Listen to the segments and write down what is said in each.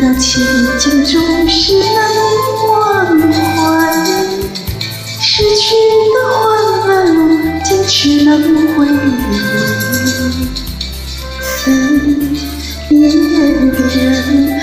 往日的情景总是难以忘怀，失去的欢乐如今只能回味。思念的人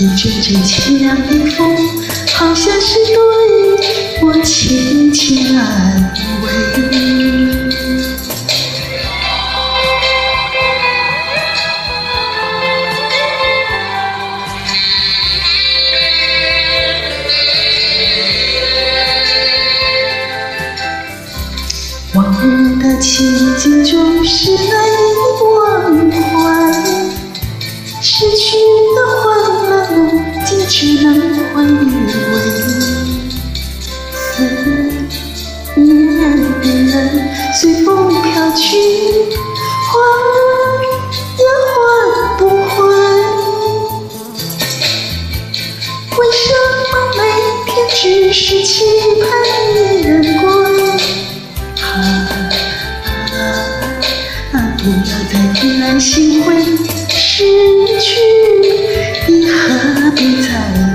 一阵阵凄凉的风，好像是对我轻轻安慰。往日的情景总是难以忘怀，失去只能回味。思念的人随风飘去，换也换不回。为什么每天只是期盼一人归？啊啊啊不要再依赖心灰，失何必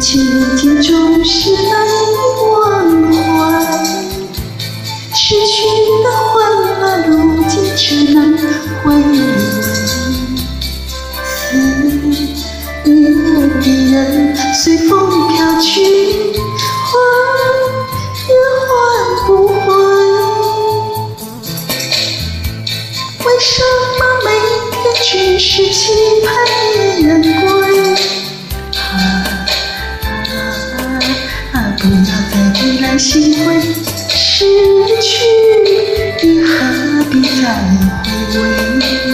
情景总是难以忘怀，失去的欢乐如今只能回味。思念的人随风飘去，花不要再依赖心灰，失去你何必再回味？